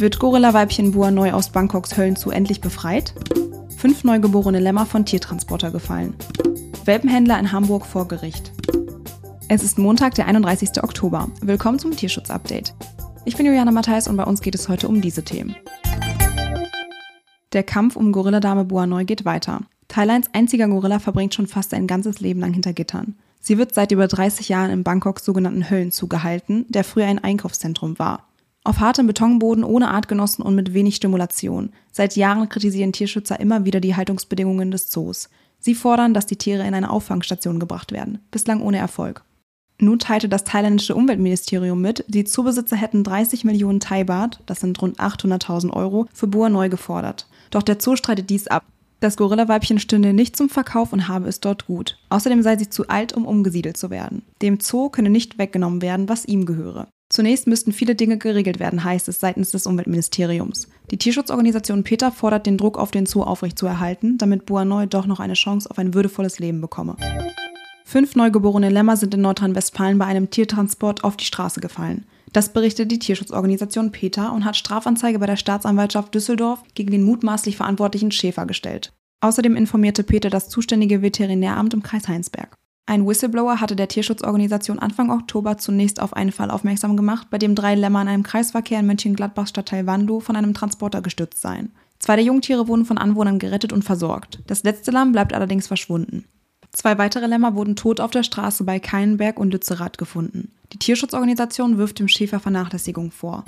Wird Gorilla-Weibchen Bua neu aus Bangkoks Höllenzoo endlich befreit? Fünf neugeborene Lämmer von Tiertransporter gefallen. Welpenhändler in Hamburg vor Gericht. Es ist Montag, der 31. Oktober. Willkommen zum Tierschutz-Update. Ich bin Juliana Matthijs und bei uns geht es heute um diese Themen. Der Kampf um Gorilladame Bua Neu geht weiter. Thailands einziger Gorilla verbringt schon fast sein ganzes Leben lang hinter Gittern. Sie wird seit über 30 Jahren in Bangkoks sogenannten Höllenzoo gehalten, der früher ein Einkaufszentrum war. Auf hartem Betonboden, ohne Artgenossen und mit wenig Stimulation. Seit Jahren kritisieren Tierschützer immer wieder die Haltungsbedingungen des Zoos. Sie fordern, dass die Tiere in eine Auffangstation gebracht werden, bislang ohne Erfolg. Nun teilte das thailändische Umweltministerium mit, die Zoobesitzer hätten 30 Millionen Thai-Baht, das sind rund 800.000 Euro, für Bua neu gefordert. Doch der Zoo streitet dies ab. Das Gorillaweibchen stünde nicht zum Verkauf und habe es dort gut. Außerdem sei sie zu alt, um umgesiedelt zu werden. Dem Zoo könne nicht weggenommen werden, was ihm gehöre. Zunächst müssten viele Dinge geregelt werden, heißt es seitens des Umweltministeriums. Die Tierschutzorganisation PETA fordert den Druck auf den Zoo aufrechtzuerhalten, damit Buanoy doch noch eine Chance auf ein würdevolles Leben bekomme. Fünf neugeborene Lämmer sind in Nordrhein-Westfalen bei einem Tiertransport auf die Straße gefallen. Das berichtet die Tierschutzorganisation PETA und hat Strafanzeige bei der Staatsanwaltschaft Düsseldorf gegen den mutmaßlich verantwortlichen Schäfer gestellt. Außerdem informierte PETA das zuständige Veterinäramt im Kreis Heinsberg. Ein Whistleblower hatte der Tierschutzorganisation Anfang Oktober zunächst auf einen Fall aufmerksam gemacht, bei dem drei Lämmer in einem Kreisverkehr in Mönchengladbach Stadtteil Wandow von einem Transporter gestürzt seien. Zwei der Jungtiere wurden von Anwohnern gerettet und versorgt. Das letzte Lamm bleibt allerdings verschwunden. Zwei weitere Lämmer wurden tot auf der Straße bei Keinberg und Lützerath gefunden. Die Tierschutzorganisation wirft dem Schäfer Vernachlässigung vor.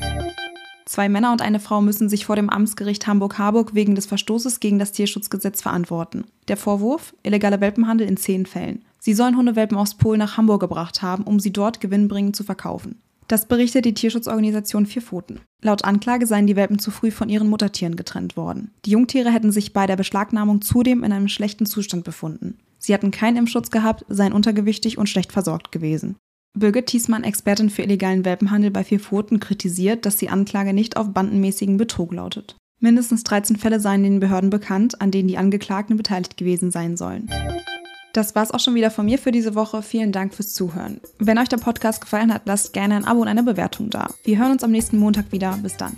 Zwei Männer und eine Frau müssen sich vor dem Amtsgericht Hamburg-Harburg wegen des Verstoßes gegen das Tierschutzgesetz verantworten. Der Vorwurf? Illegaler Welpenhandel in zehn Fällen. Sie sollen Hundewelpen aus Polen nach Hamburg gebracht haben, um sie dort gewinnbringend zu verkaufen. Das berichtet die Tierschutzorganisation Vier Pfoten. Laut Anklage seien die Welpen zu früh von ihren Muttertieren getrennt worden. Die Jungtiere hätten sich bei der Beschlagnahmung zudem in einem schlechten Zustand befunden. Sie hatten keinen Impfschutz gehabt, seien untergewichtig und schlecht versorgt gewesen. Birgit Thiesmann, Expertin für illegalen Welpenhandel bei Vier Pfoten, kritisiert, dass die Anklage nicht auf bandenmäßigen Betrug lautet. Mindestens 13 Fälle seien den Behörden bekannt, an denen die Angeklagten beteiligt gewesen sein sollen. Das war's auch schon wieder von mir für diese Woche. Vielen Dank fürs Zuhören. Wenn euch der Podcast gefallen hat, lasst gerne ein Abo und eine Bewertung da. Wir hören uns am nächsten Montag wieder. Bis dann.